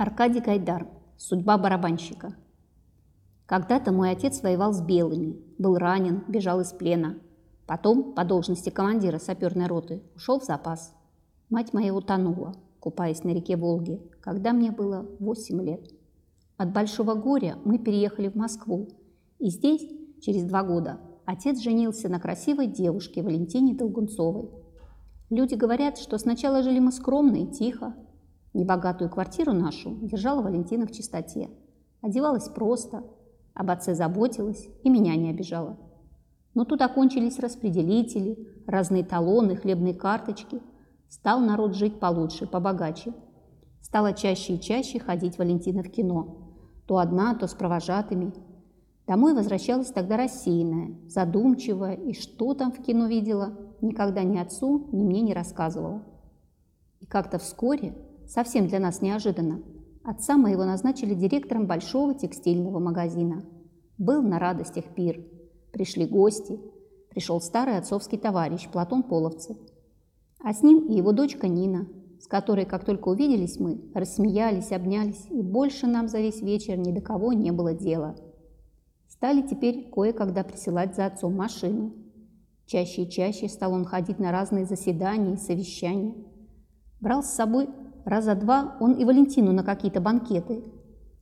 Аркадий Гайдар. Судьба барабанщика. Когда-то мой отец воевал с белыми, был ранен, бежал из плена. Потом, по должности командира саперной роты, ушел в запас. Мать моя утонула, купаясь на реке Волги, когда мне было 8 лет. От большого горя мы переехали в Москву. И здесь, через два года, отец женился на красивой девушке Валентине Долгунцовой. Люди говорят, что сначала жили мы скромно и тихо, Небогатую квартиру нашу держала Валентина в чистоте. Одевалась просто, об отце заботилась и меня не обижала. Но тут окончились распределители, разные талоны, хлебные карточки. Стал народ жить получше, побогаче. Стала чаще и чаще ходить Валентина в кино. То одна, то с провожатыми. Домой возвращалась тогда рассеянная, задумчивая, и что там в кино видела, никогда ни отцу, ни мне не рассказывала. И как-то вскоре совсем для нас неожиданно. Отца моего назначили директором большого текстильного магазина. Был на радостях пир. Пришли гости. Пришел старый отцовский товарищ Платон Половцев. А с ним и его дочка Нина, с которой, как только увиделись мы, рассмеялись, обнялись, и больше нам за весь вечер ни до кого не было дела. Стали теперь кое-когда присылать за отцом машину. Чаще и чаще стал он ходить на разные заседания и совещания. Брал с собой Раза два он и Валентину на какие-то банкеты.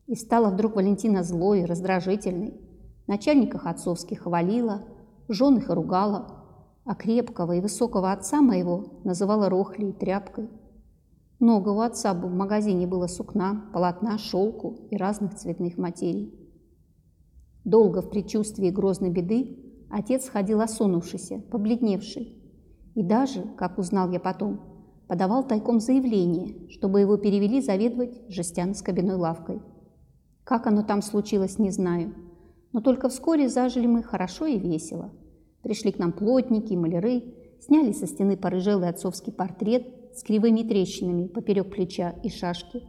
И стала вдруг Валентина злой, раздражительной. Начальниках отцовских хвалила, жен их ругала, а крепкого и высокого отца моего называла рохлей, тряпкой. Много у отца в магазине было сукна, полотна, шелку и разных цветных материй. Долго в предчувствии грозной беды отец ходил осунувшийся, побледневший. И даже, как узнал я потом, подавал тайком заявление, чтобы его перевели заведовать жестяно-скобяной лавкой. Как оно там случилось, не знаю. Но только вскоре зажили мы хорошо и весело. Пришли к нам плотники, маляры, сняли со стены порыжелый отцовский портрет с кривыми трещинами поперек плеча и шашки,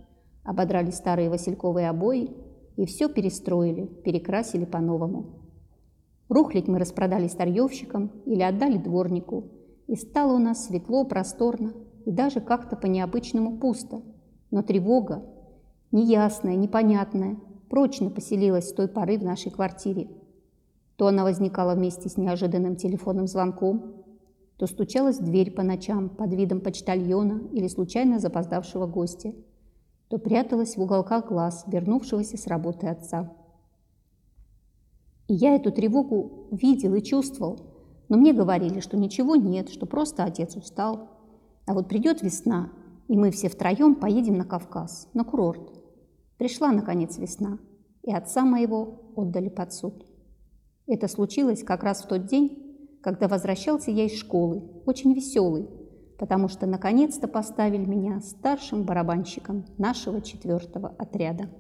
ободрали старые васильковые обои и все перестроили, перекрасили по-новому. Рухлить мы распродали старьевщикам или отдали дворнику, и стало у нас светло, просторно, и даже как-то по-необычному пусто. Но тревога, неясная, непонятная, прочно поселилась с той поры в нашей квартире. То она возникала вместе с неожиданным телефонным звонком, то стучалась в дверь по ночам под видом почтальона или случайно запоздавшего гостя, то пряталась в уголках глаз, вернувшегося с работы отца. И я эту тревогу видел и чувствовал, но мне говорили, что ничего нет, что просто отец устал, а вот придет весна, и мы все втроем поедем на Кавказ, на курорт. Пришла, наконец, весна, и отца моего отдали под суд. Это случилось как раз в тот день, когда возвращался я из школы, очень веселый, потому что наконец-то поставили меня старшим барабанщиком нашего четвертого отряда.